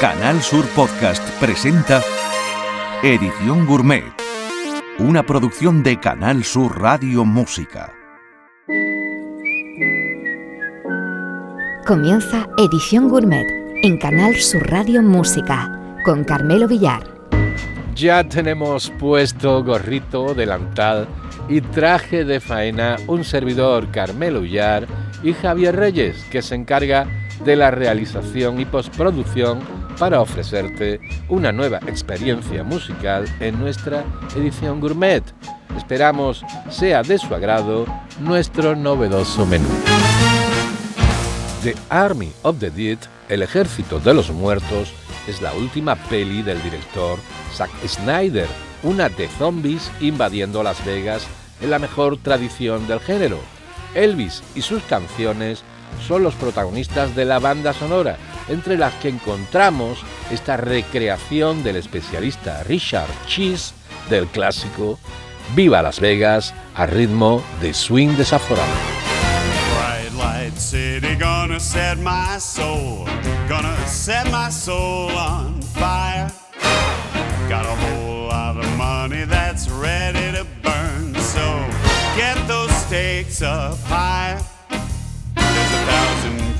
Canal Sur Podcast presenta Edición Gourmet, una producción de Canal Sur Radio Música. Comienza Edición Gourmet en Canal Sur Radio Música con Carmelo Villar. Ya tenemos puesto gorrito, delantal y traje de faena un servidor Carmelo Villar y Javier Reyes que se encarga de la realización y postproducción para ofrecerte una nueva experiencia musical en nuestra edición gourmet. Esperamos sea de su agrado nuestro novedoso menú. The Army of the Dead, El Ejército de los Muertos, es la última peli del director Zack Snyder, una de zombies invadiendo Las Vegas en la mejor tradición del género. Elvis y sus canciones son los protagonistas de la banda sonora, entre las que encontramos esta recreación del especialista Richard Cheese del clásico Viva Las Vegas a ritmo de swing desaforado. City gonna set my soul, gonna set my soul on fire. Got a whole lot of money that's ready to burn, get those stakes.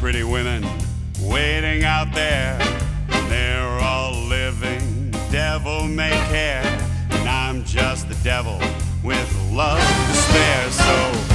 Pretty women waiting out there, they're all living devil may care. And I'm just the devil with love to spare, so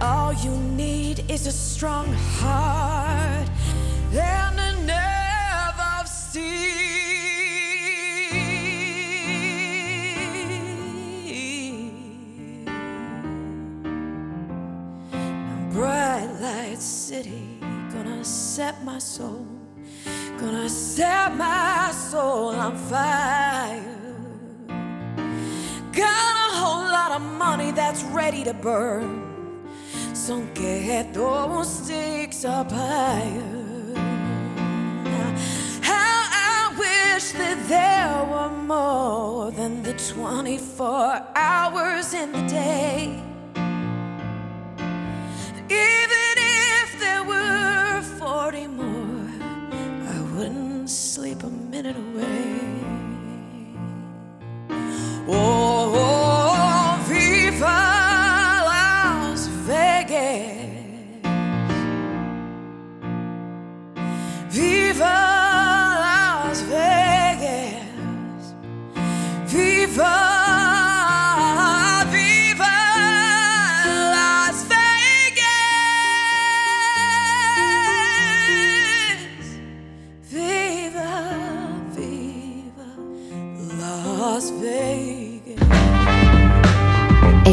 All you need is a strong heart ready to burn. So get those sticks up higher. How I wish that there were more than the 24 hours in the day. Even if there were 40 more, I wouldn't sleep a minute away. Oh,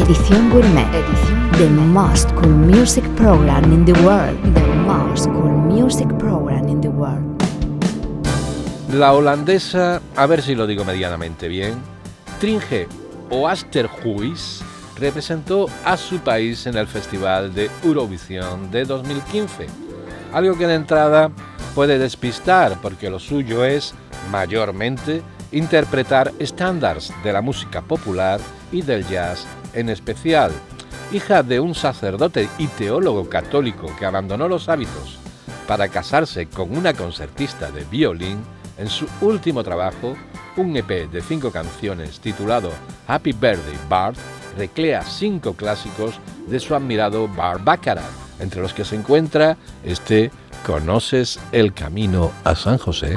Edición Gourmet. Edición The most cool music program in the world. The most cool music program in the world. La holandesa, a ver si lo digo medianamente bien, Tringe Oosterhuis representó a su país en el Festival de Eurovisión de 2015. Algo que de entrada puede despistar porque lo suyo es, mayormente, interpretar estándares de la música popular y del jazz en especial. Hija de un sacerdote y teólogo católico que abandonó los hábitos para casarse con una concertista de violín, en su último trabajo, un EP de cinco canciones titulado Happy Birthday Bart, recrea cinco clásicos de su admirado Bart Baccarat, entre los que se encuentra este ¿Conoces el camino a San José?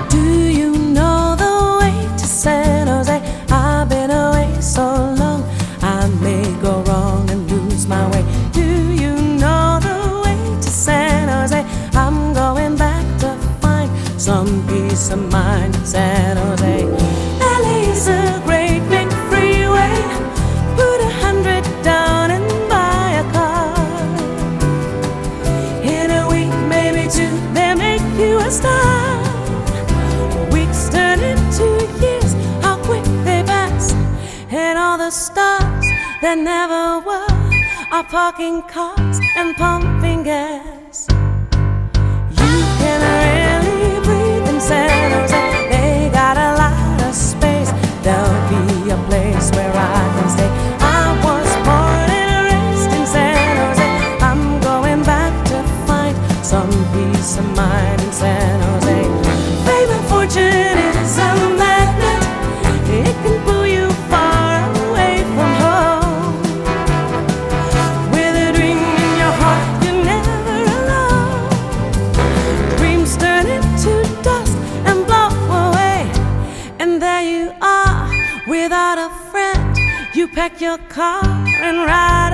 Peace of mind in San Jose. LA's a great big freeway. Put a hundred down and buy a car. In a week, maybe two, they make you a star. Weeks turn into years, how quick they pass. And all the stars that never were are parking cars and pumping gas. Some peace of mind in San your car and ride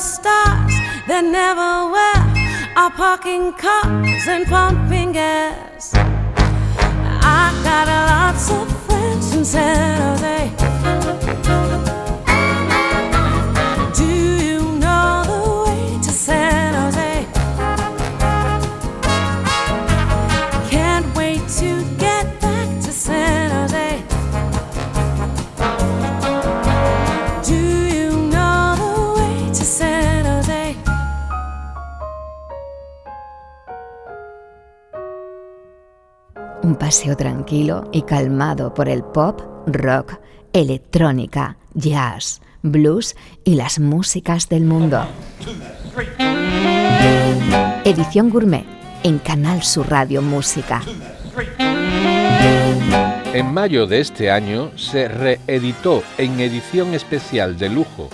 stars that never were are parking cars and pumping gas. I got lots of friends in San Jose. Paseo tranquilo y calmado por el pop, rock, electrónica, jazz, blues y las músicas del mundo. Edición Gourmet en Canal Sur Radio Música. En mayo de este año se reeditó en edición especial de lujo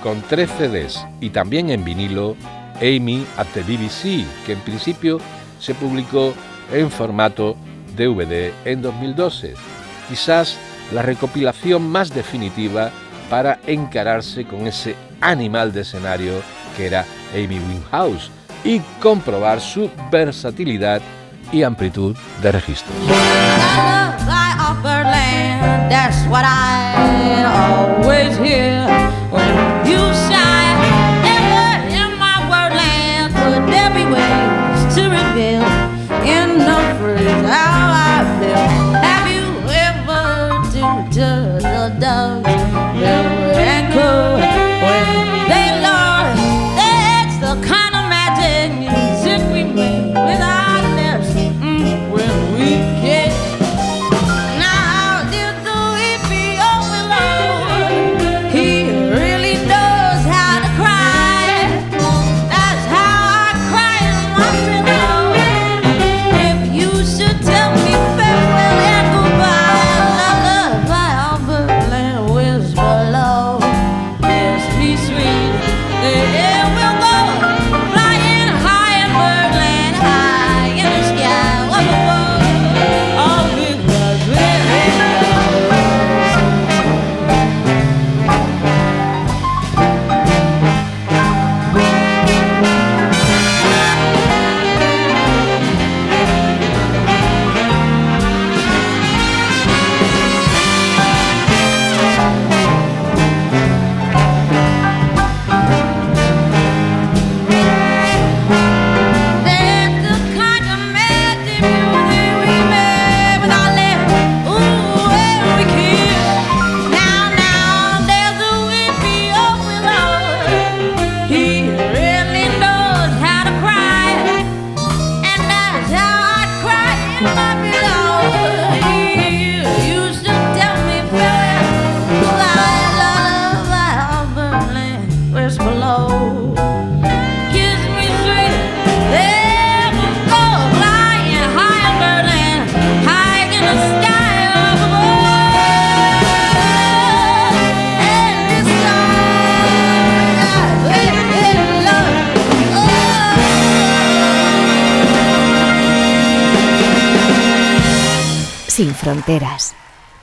con tres CDs y también en vinilo Amy at the BBC, que en principio se publicó en formato DVD en 2012. Quizás la recopilación más definitiva para encararse con ese animal de escenario que era Amy Winehouse y comprobar su versatilidad y amplitud de registros.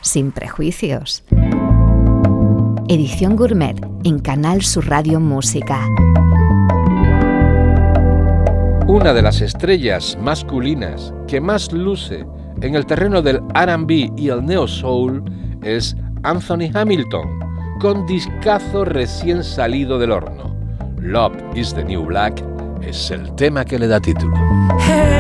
Sin prejuicios. Edición Gourmet en Canal Sur Radio Música. Una de las estrellas masculinas que más luce en el terreno del RB y el neo soul es Anthony Hamilton, con discazo recién salido del horno. Love is the New Black es el tema que le da título. know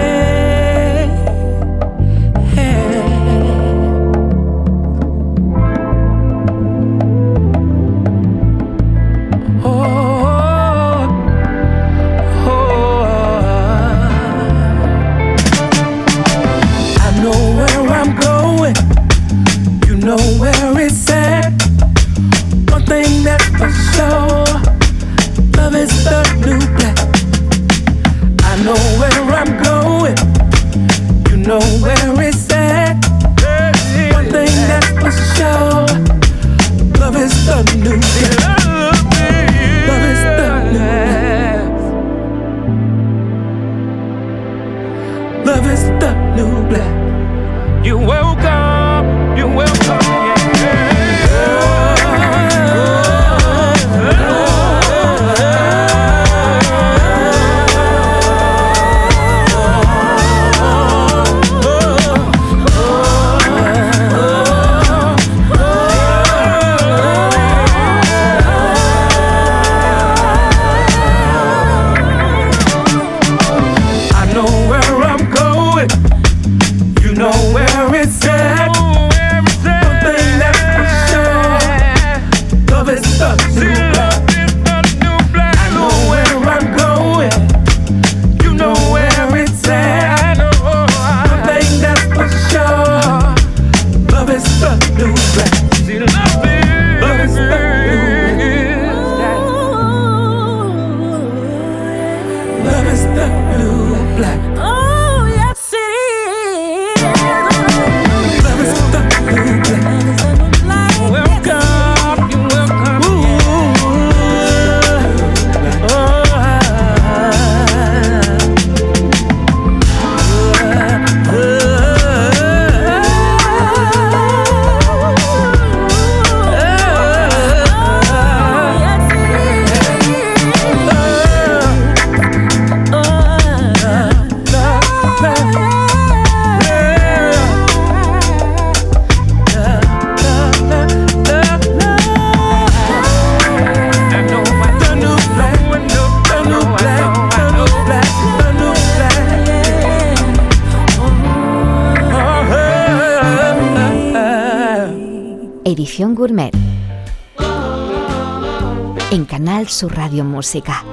Sur Radio Música.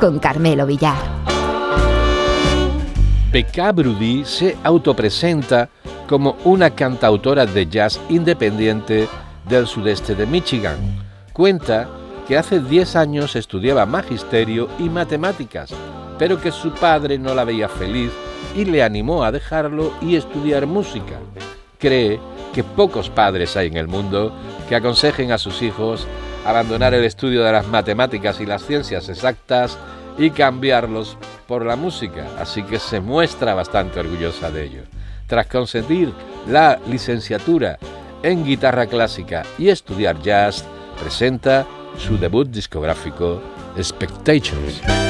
Con Carmelo Villar. Becca Brudi se autopresenta como una cantautora de jazz independiente del sudeste de Michigan. Cuenta que hace 10 años estudiaba magisterio y matemáticas, pero que su padre no la veía feliz y le animó a dejarlo y estudiar música. Cree que pocos padres hay en el mundo que aconsejen a sus hijos abandonar el estudio de las matemáticas y las ciencias exactas y cambiarlos por la música, así que se muestra bastante orgullosa de ello. Tras conseguir la licenciatura en guitarra clásica y estudiar jazz, presenta su debut discográfico Expectations.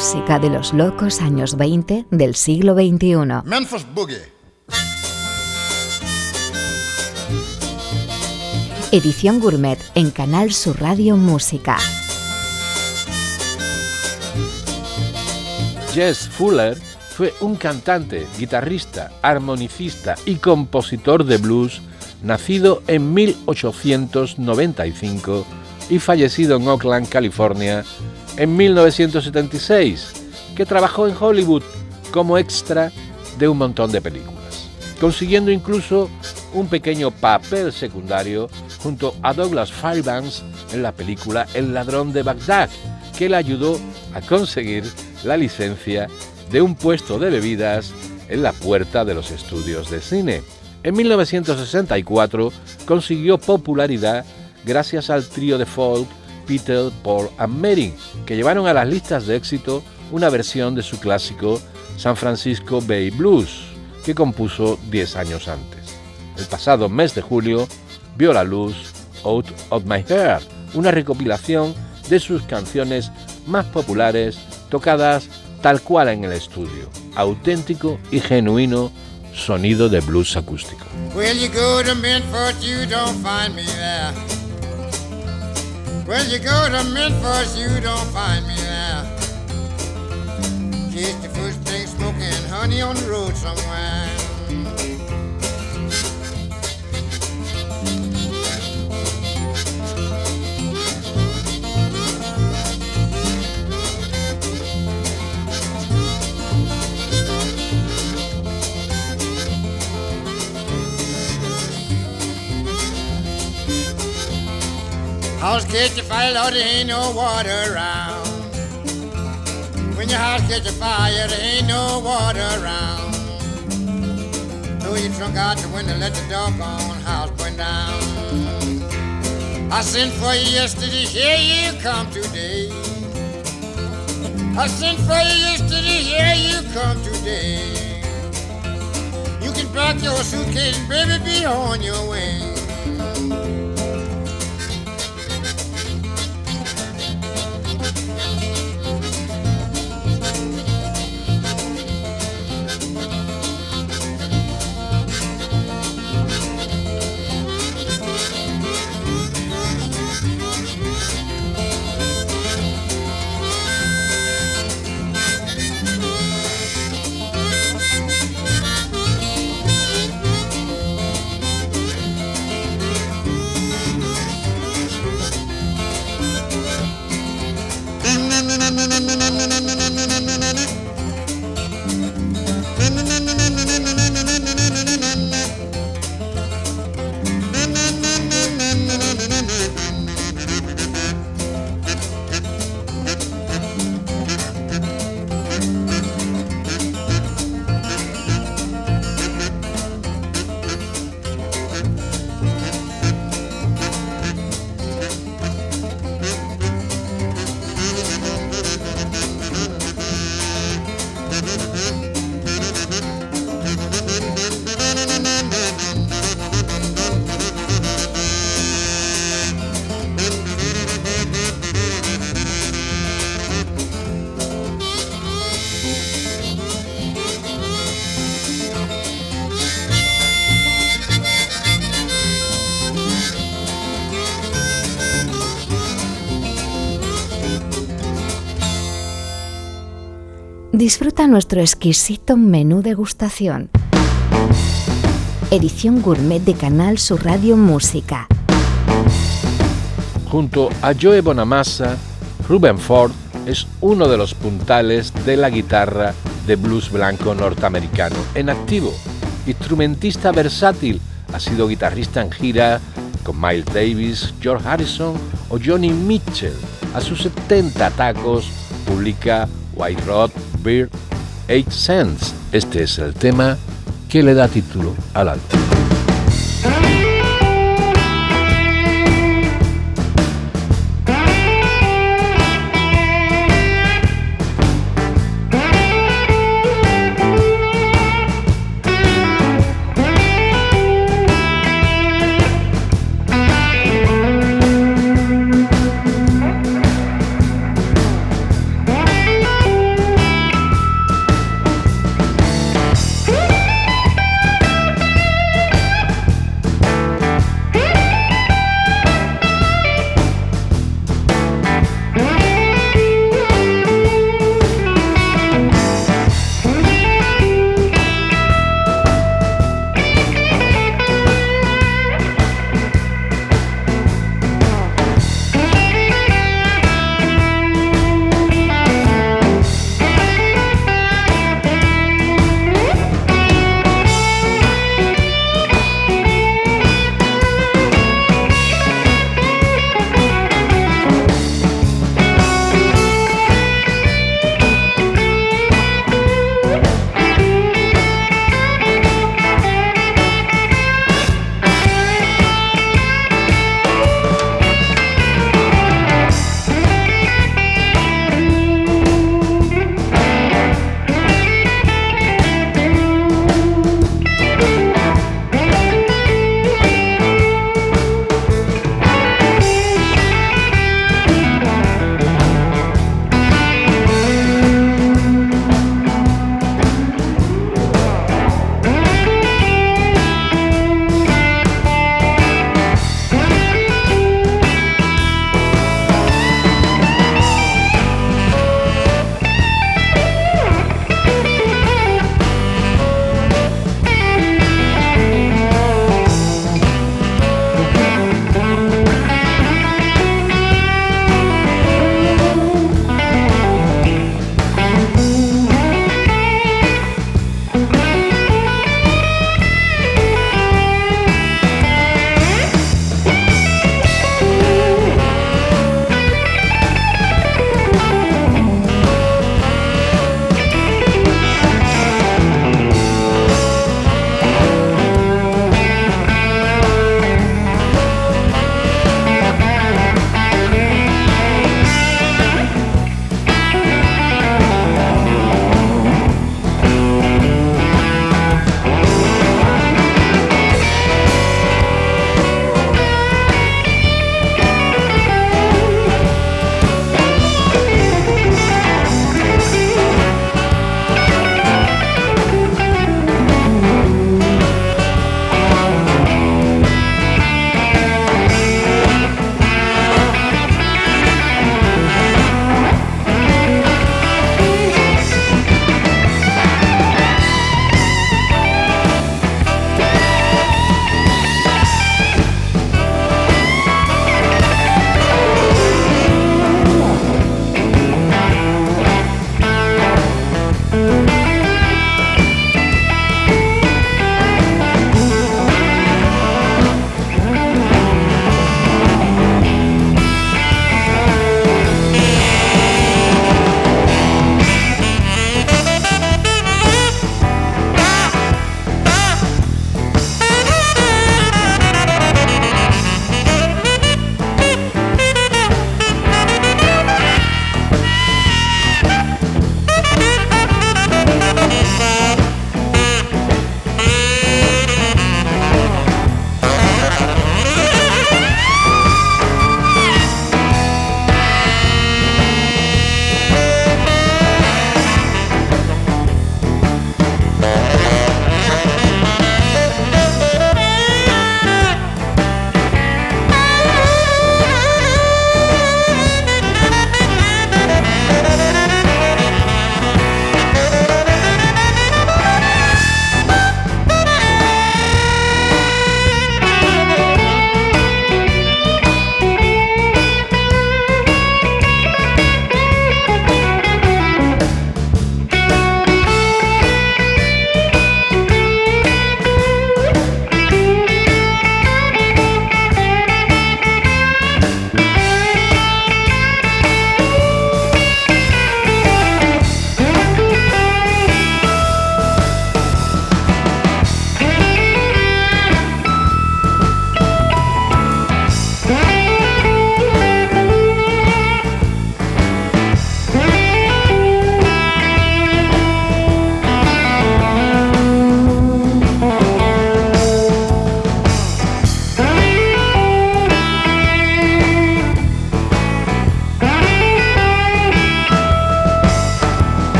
Música de los locos años 20 del siglo XXI. Memphis Boogie. Edición Gourmet en Canal Sur Radio Música. Jess Fuller fue un cantante, guitarrista, armonicista y compositor de blues nacido en 1895 y fallecido en Oakland, California, en 1976, que trabajó en Hollywood como extra de un montón de películas, consiguiendo incluso un pequeño papel secundario junto a Douglas Fairbanks en la película El ladrón de Bagdad, que le ayudó a conseguir la licencia de un puesto de bebidas en la puerta de los estudios de cine. En 1964 consiguió popularidad gracias al trío de folk Peter, Paul and Mary, que llevaron a las listas de éxito una versión de su clásico San Francisco Bay Blues, que compuso 10 años antes. El pasado mes de julio vio la luz Out of My Heart, una recopilación de sus canciones más populares tocadas tal cual en el estudio, auténtico y genuino sonido de blues acústico. Well, you go to Memphis, you don't find me there. Just the first thing smoking honey on the road somewhere. House catch a fire, Lord, there ain't no water around. When your house catch a fire, there ain't no water around. Throw your trunk out the window, let the dog doggone house burn down. I sent for you yesterday, here you come today. I sent for you yesterday, here you come today. You can pack your suitcase, baby, be on your way. Disfruta nuestro exquisito menú degustación. Edición gourmet de Canal Sur Radio Música. Junto a Joe Bonamassa, Ruben Ford es uno de los puntales de la guitarra de blues blanco norteamericano en activo. Instrumentista versátil, ha sido guitarrista en gira con Miles Davis, George Harrison o Johnny Mitchell. A sus 70 tacos publica White Rod, Beard, Eight Cents. Este es el tema que le da título al álbum.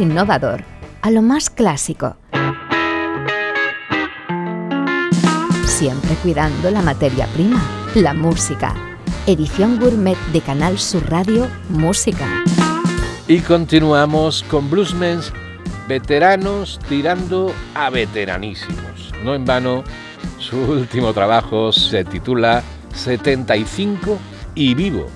Innovador a lo más clásico. Siempre cuidando la materia prima, la música. Edición gourmet de Canal Sur Radio Música. Y continuamos con Bluesmens veteranos tirando a veteranísimos. No en vano, su último trabajo se titula 75 y vivo,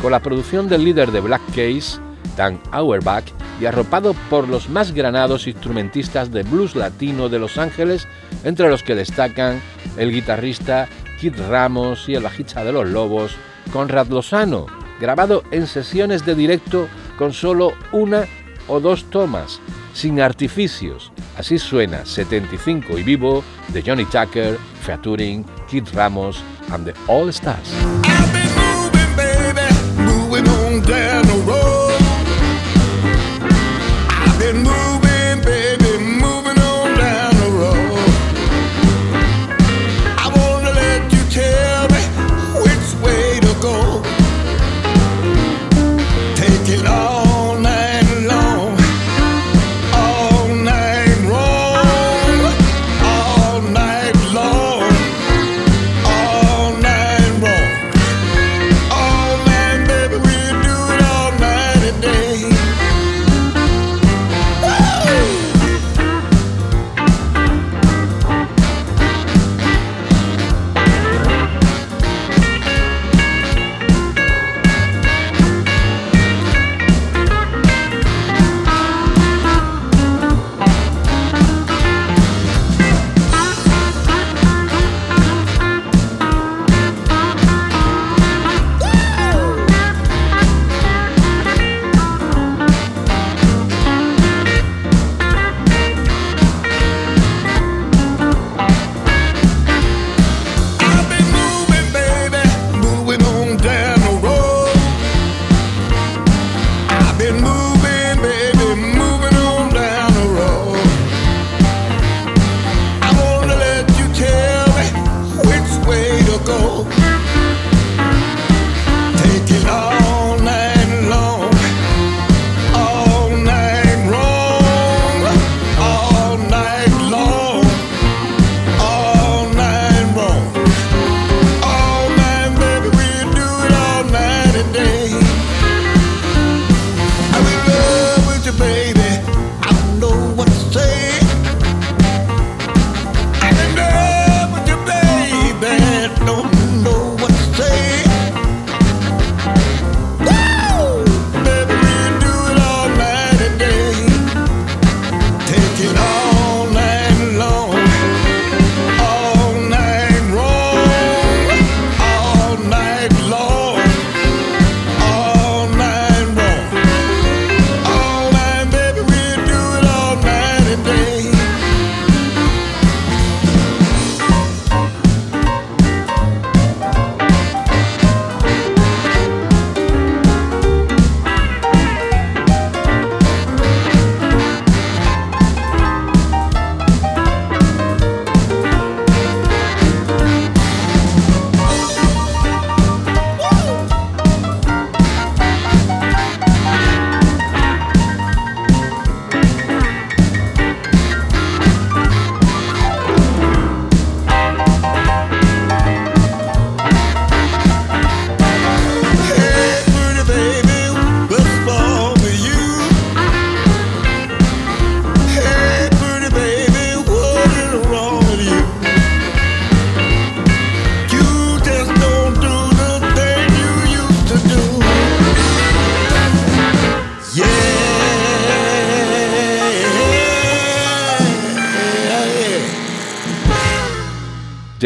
con la producción del líder de Black Case, Dan Auerbach, y arropado por los más granados instrumentistas de blues latino de Los Ángeles, entre los que destacan el guitarrista Kid Ramos y el bajista de los Lobos, Conrad Lozano, grabado en sesiones de directo con solo una o dos tomas, sin artificios. Así suena 75 y vivo de Johnny Tucker, featuring Kid Ramos and the All Stars.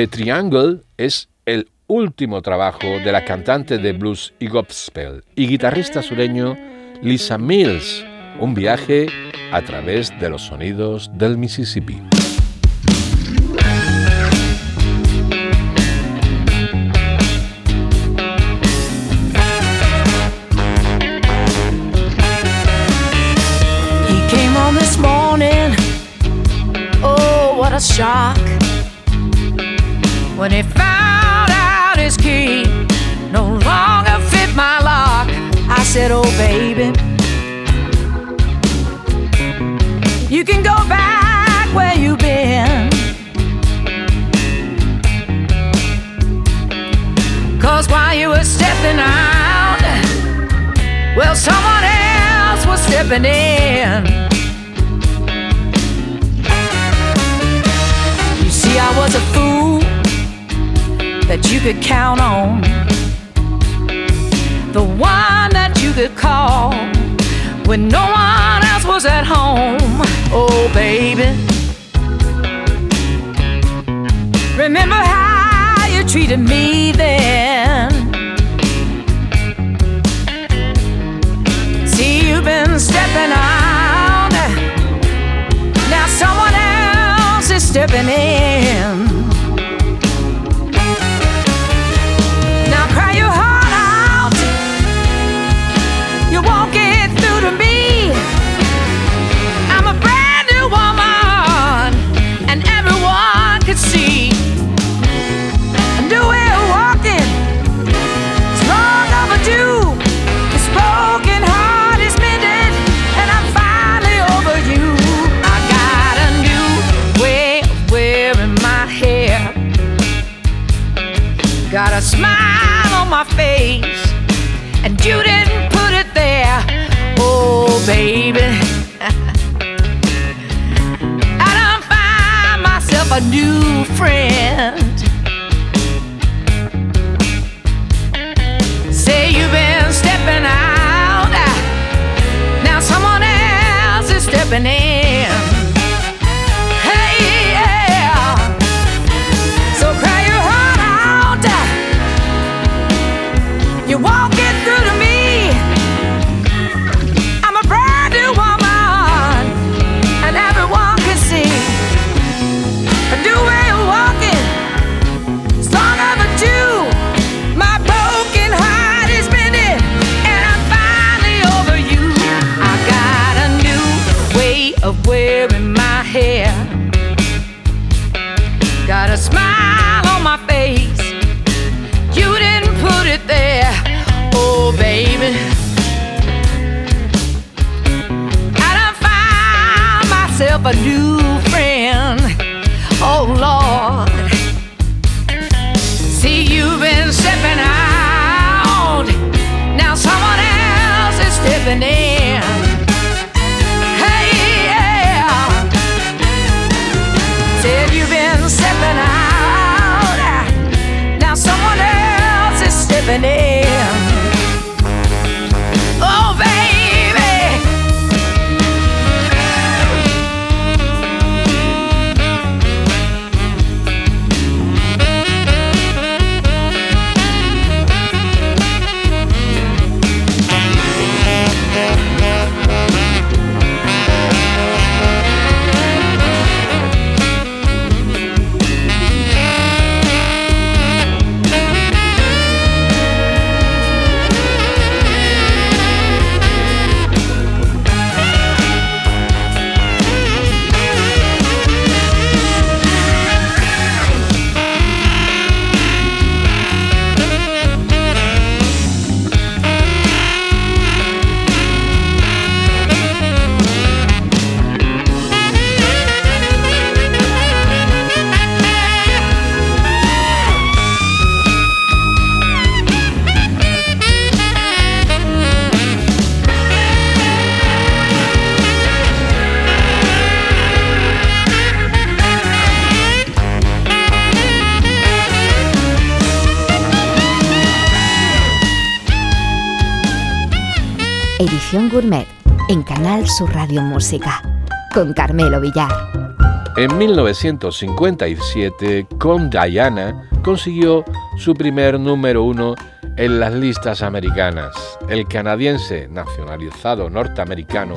Triangle es el último trabajo de la cantante de blues y gospel y guitarrista sureño Lisa Mills, un viaje a través de los sonidos del Mississippi. Oh, shock. when he found out his key no longer fit my lock. I said, Oh, baby, you can go back where you've been. Cause while you were stepping out, well, someone else was stepping in. I was a fool that you could count on. The one that you could call when no one else was at home. Oh, baby. Remember how you treated me then. See, you've been stepping out. Now someone else is stepping in. New friend. Edición Gourmet en Canal Sur Radio Música con Carmelo Villar. En 1957, con Diana consiguió su primer número uno en las listas americanas. El canadiense nacionalizado norteamericano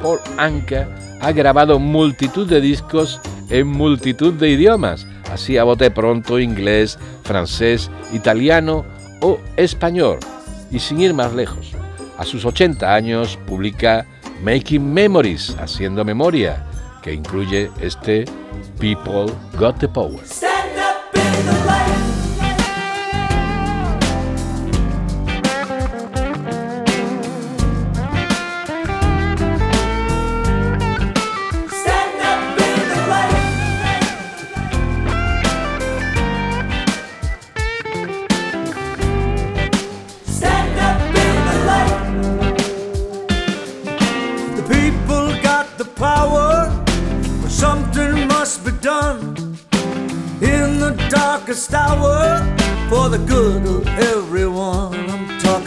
Paul Anka ha grabado multitud de discos en multitud de idiomas, así a bote pronto inglés, francés, italiano o español. Y sin ir más lejos, sus 80 años publica Making Memories, haciendo memoria, que incluye este People Got the Power.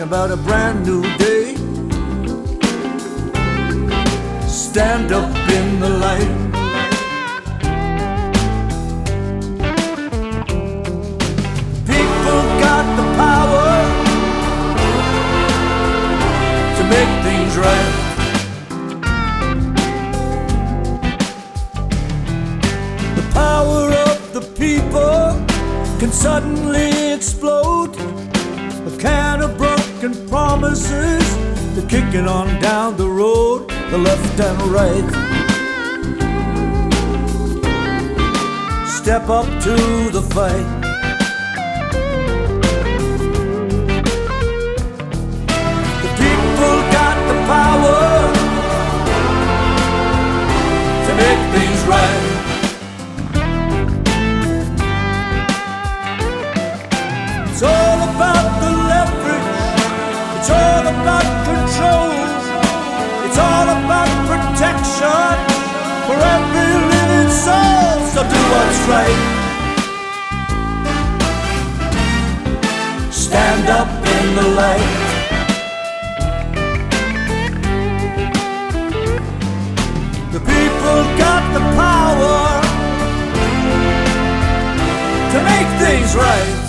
About a brand new the left and right. Step up to the fight. In the light. The people got the power to make things right.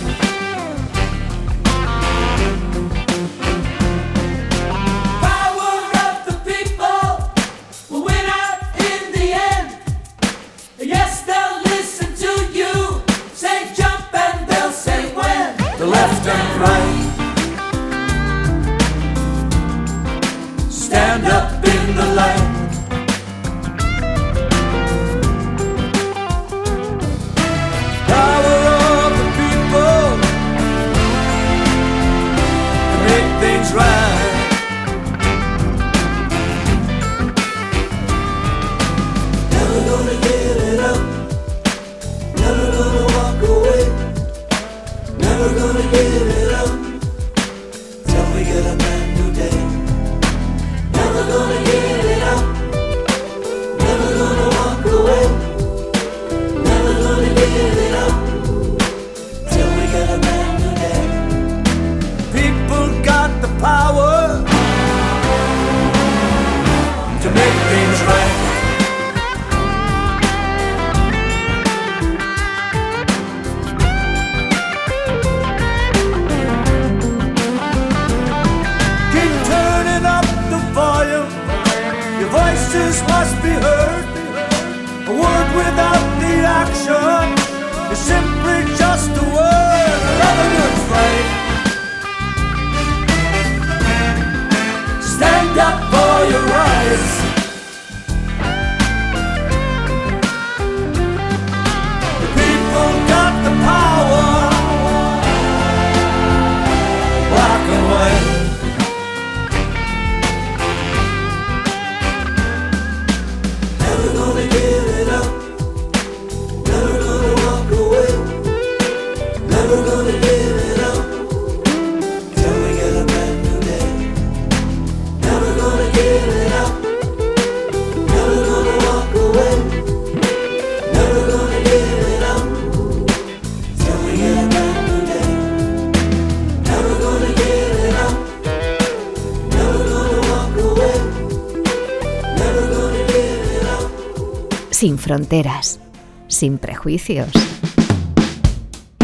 Sin fronteras, sin prejuicios.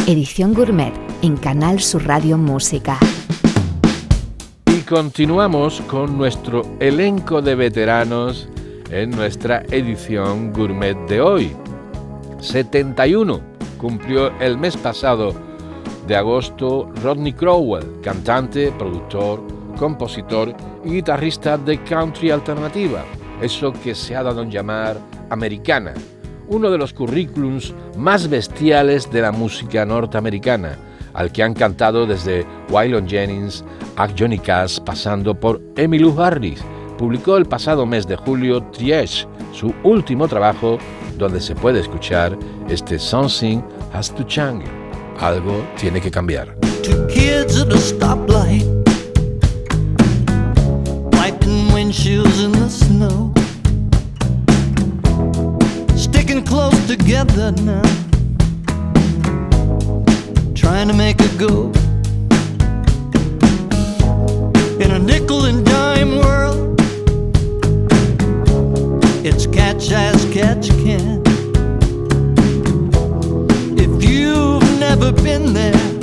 Edición Gourmet en Canal Sur Radio Música. Y continuamos con nuestro elenco de veteranos en nuestra edición gourmet de hoy. 71 cumplió el mes pasado de agosto Rodney Crowell, cantante, productor, compositor y guitarrista de country alternativa, eso que se ha dado en llamar americana, uno de los currículums más bestiales de la música norteamericana, al que han cantado desde Waylon Jennings a Johnny Cash pasando por Emmylou Harris. Publicó el pasado mes de julio Triage, su último trabajo donde se puede escuchar este Something Has to Change. Algo tiene que cambiar. Two kids in the together now. trying to make a go. In a nickel and dime world, it's catch as catch can. If you've never been there,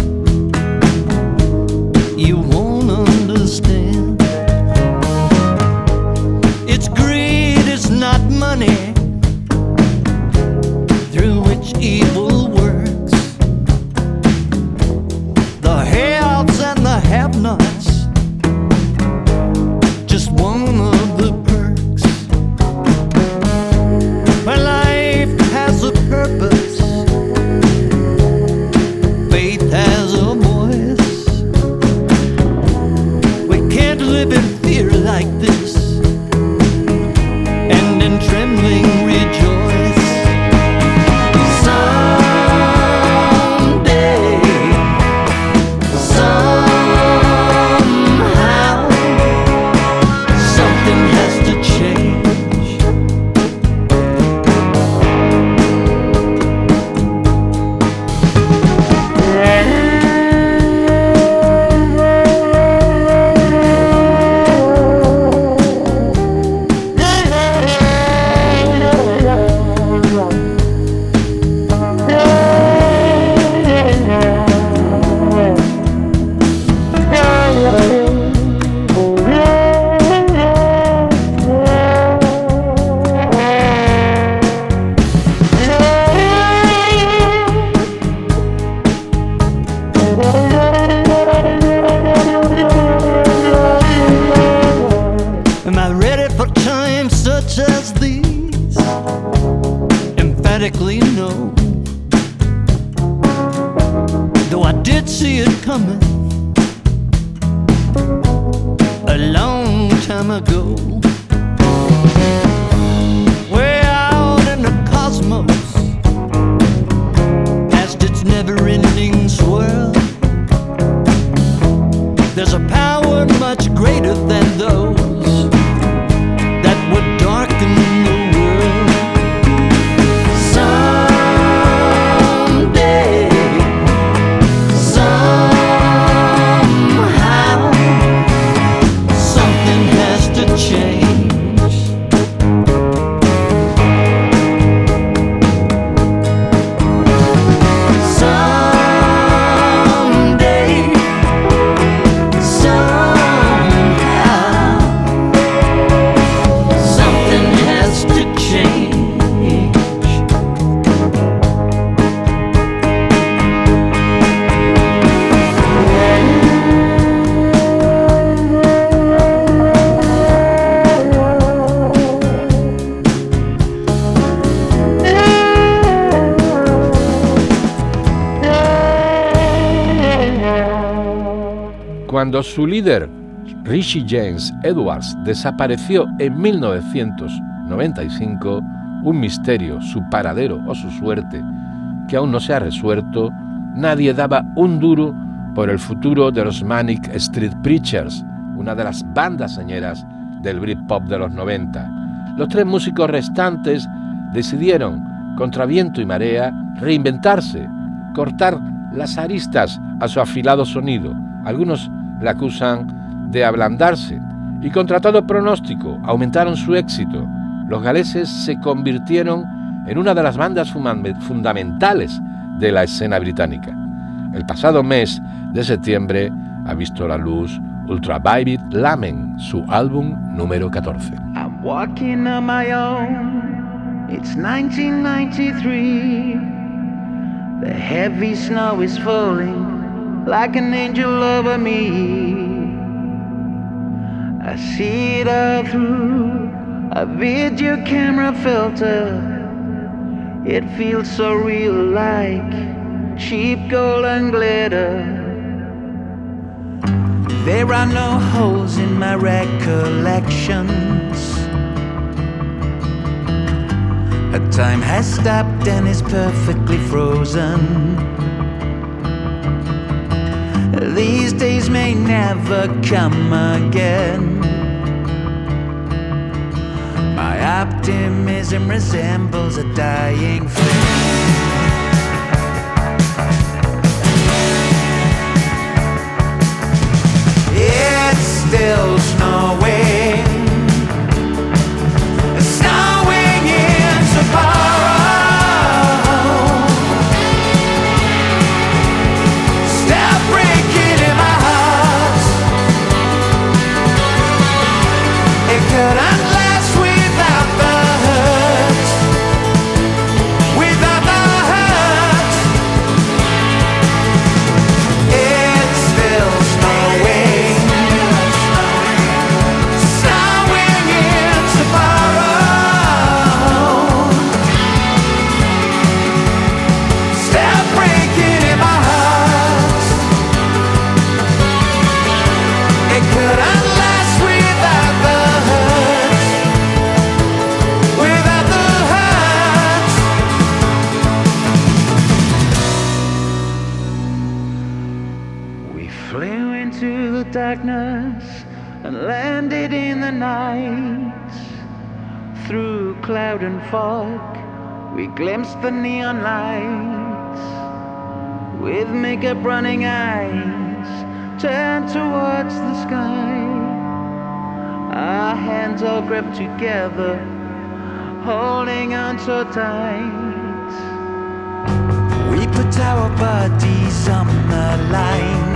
Su líder, Rishi James Edwards, desapareció en 1995, un misterio, su paradero o su suerte, que aún no se ha resuelto, nadie daba un duro por el futuro de los Manic Street Preachers, una de las bandas señeras del Britpop de los 90. Los tres músicos restantes decidieron, contra viento y marea, reinventarse, cortar las aristas a su afilado sonido. Algunos le acusan de ablandarse y contra todo pronóstico aumentaron su éxito. Los galeses se convirtieron en una de las bandas fundamentales de la escena británica. El pasado mes de septiembre ha visto la luz Ultraviolet Lamen, su álbum número 14. I'm walking on my own. It's 1993. The heavy snow is falling like an angel over me. I see it all through a video camera filter. It feels so real like cheap gold and glitter. There are no holes in my recollections. A time has stopped and is perfectly frozen. These days may never come again. My optimism resembles a dying flame. still snowing. that I glimpsed neon lights. With makeup running eyes, turned towards the sky. Our hands all gripped together, holding on so tight. We put our bodies on the line.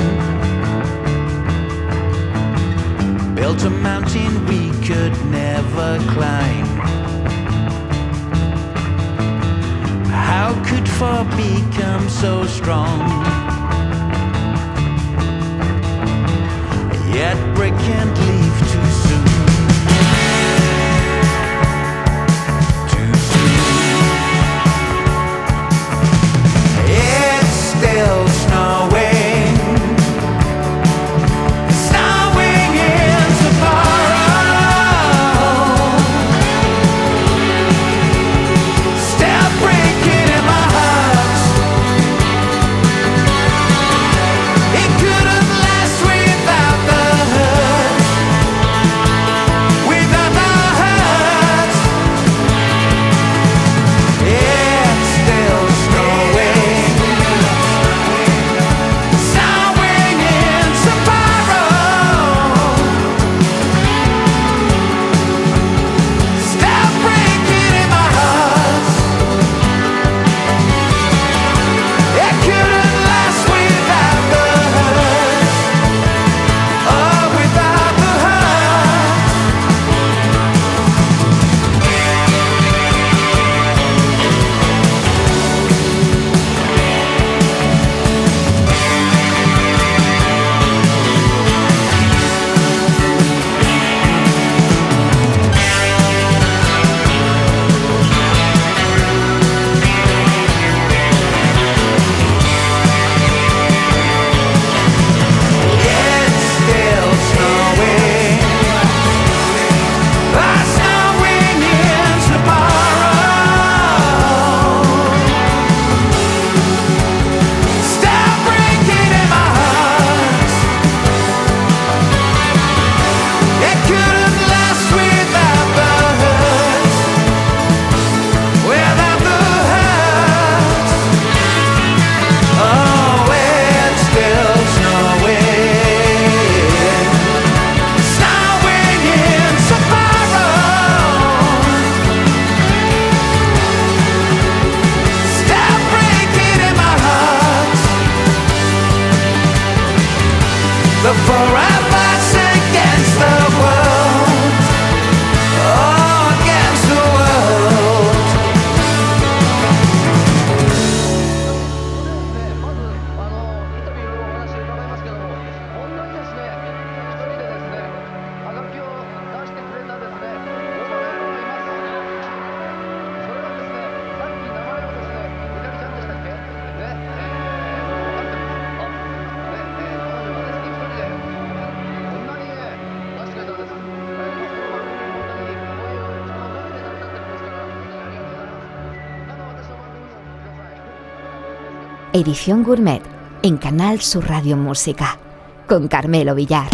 Built a mountain we could never climb. How could four become so strong? Yet we can't leave Edición Gourmet en Canal Sur Radio Música con Carmelo Villar.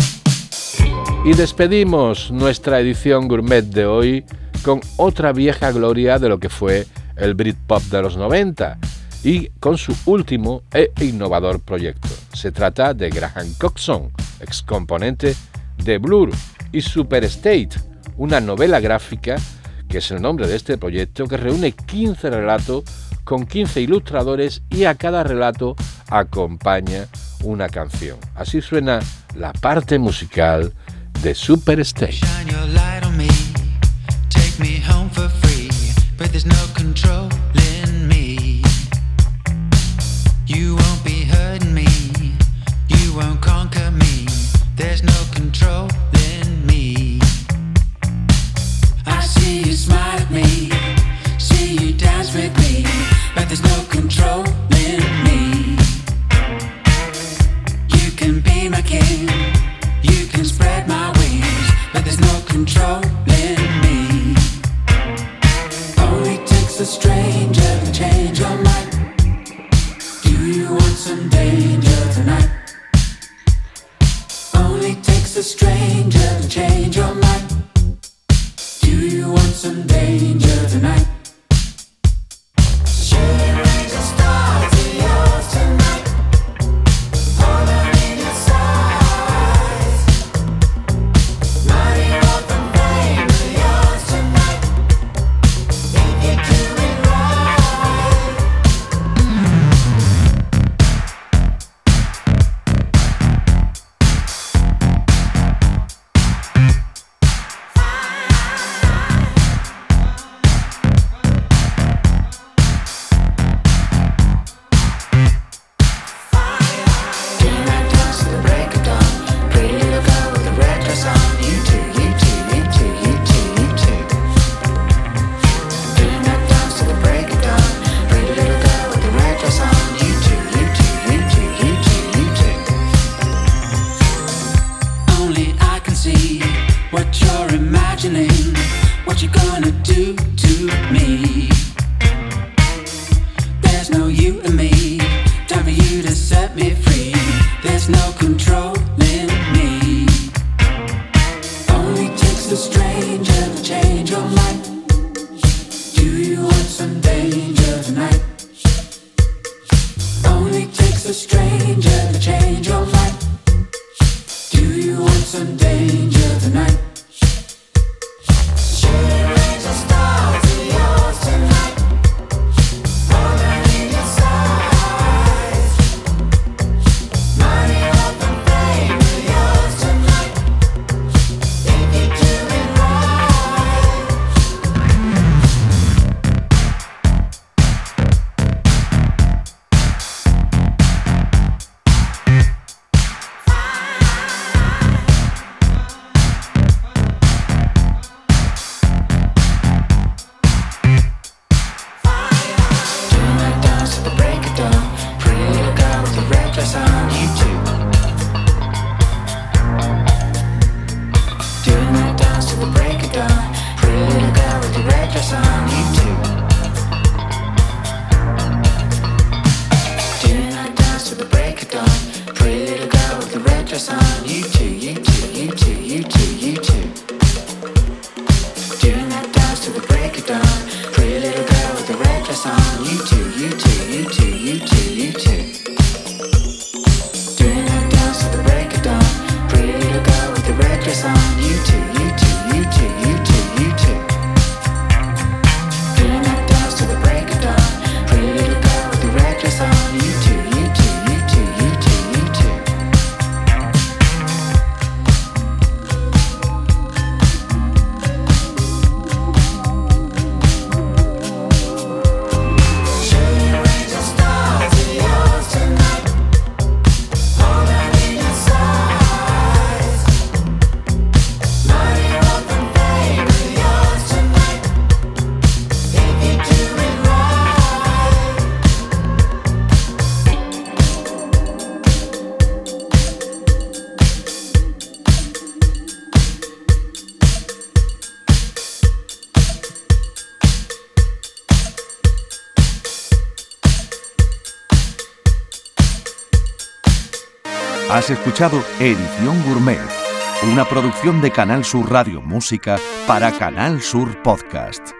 Y despedimos nuestra edición Gourmet de hoy con otra vieja gloria de lo que fue el Britpop de los 90 y con su último e innovador proyecto. Se trata de Graham Coxon, ex componente de Blur y Super State, una novela gráfica que es el nombre de este proyecto que reúne 15 relatos con 15 ilustradores y a cada relato acompaña una canción. Así suena la parte musical de Superstage. There's no control in me. I see you smiling. There's no controlling me. You can be my king. You can spread my wings, but there's no controlling me. Only takes a stranger to change your mind. Do you want some danger tonight? Only takes a stranger to change your mind. Do you want some danger tonight? Has escuchado Edición Gourmet, una producción de Canal Sur Radio Música para Canal Sur Podcast.